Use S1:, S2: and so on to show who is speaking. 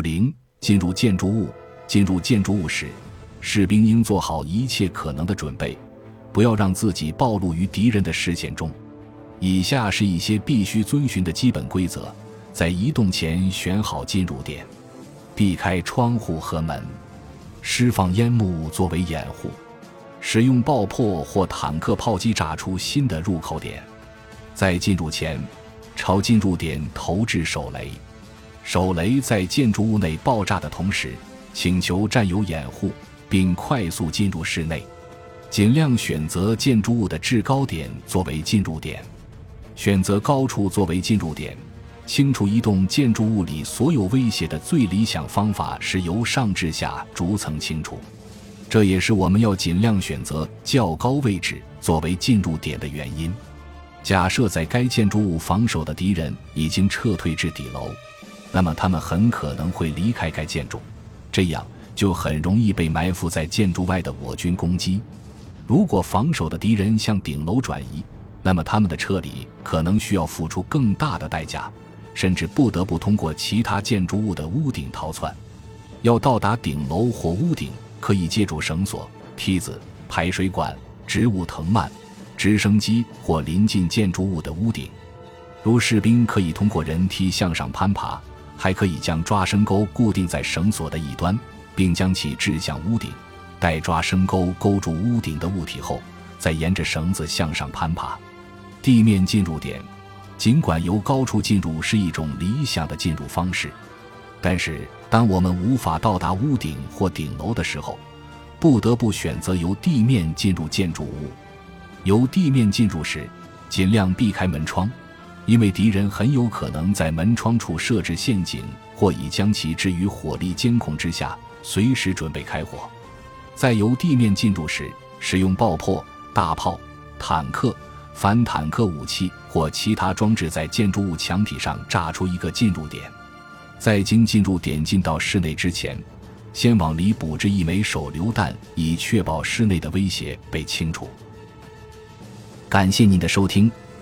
S1: 零，进入建筑物。进入建筑物时，士兵应做好一切可能的准备，不要让自己暴露于敌人的视线中。以下是一些必须遵循的基本规则：在移动前选好进入点，避开窗户和门，释放烟幕作为掩护，使用爆破或坦克炮击炸出新的入口点。在进入前，朝进入点投掷手雷，手雷在建筑物内爆炸的同时，请求战友掩护，并快速进入室内，尽量选择建筑物的制高点作为进入点。选择高处作为进入点，清除移动建筑物里所有威胁的最理想方法是由上至下逐层清除。这也是我们要尽量选择较高位置作为进入点的原因。假设在该建筑物防守的敌人已经撤退至底楼，那么他们很可能会离开该建筑，这样就很容易被埋伏在建筑外的我军攻击。如果防守的敌人向顶楼转移，那么他们的撤离可能需要付出更大的代价，甚至不得不通过其他建筑物的屋顶逃窜。要到达顶楼或屋顶，可以借助绳索、梯子、排水管、植物藤蔓、直升机或临近建筑物的屋顶。如士兵可以通过人梯向上攀爬，还可以将抓绳钩固定在绳索的一端，并将其掷向屋顶。待抓绳钩勾住屋顶的物体后，再沿着绳子向上攀爬。地面进入点，尽管由高处进入是一种理想的进入方式，但是当我们无法到达屋顶或顶楼的时候，不得不选择由地面进入建筑物。由地面进入时，尽量避开门窗，因为敌人很有可能在门窗处设置陷阱，或已将其置于火力监控之下，随时准备开火。在由地面进入时，使用爆破、大炮、坦克。反坦克武器或其他装置在建筑物墙体上炸出一个进入点，在经进入点进到室内之前，先往里补置一枚手榴弹，以确保室内的威胁被清除。感谢您的收听，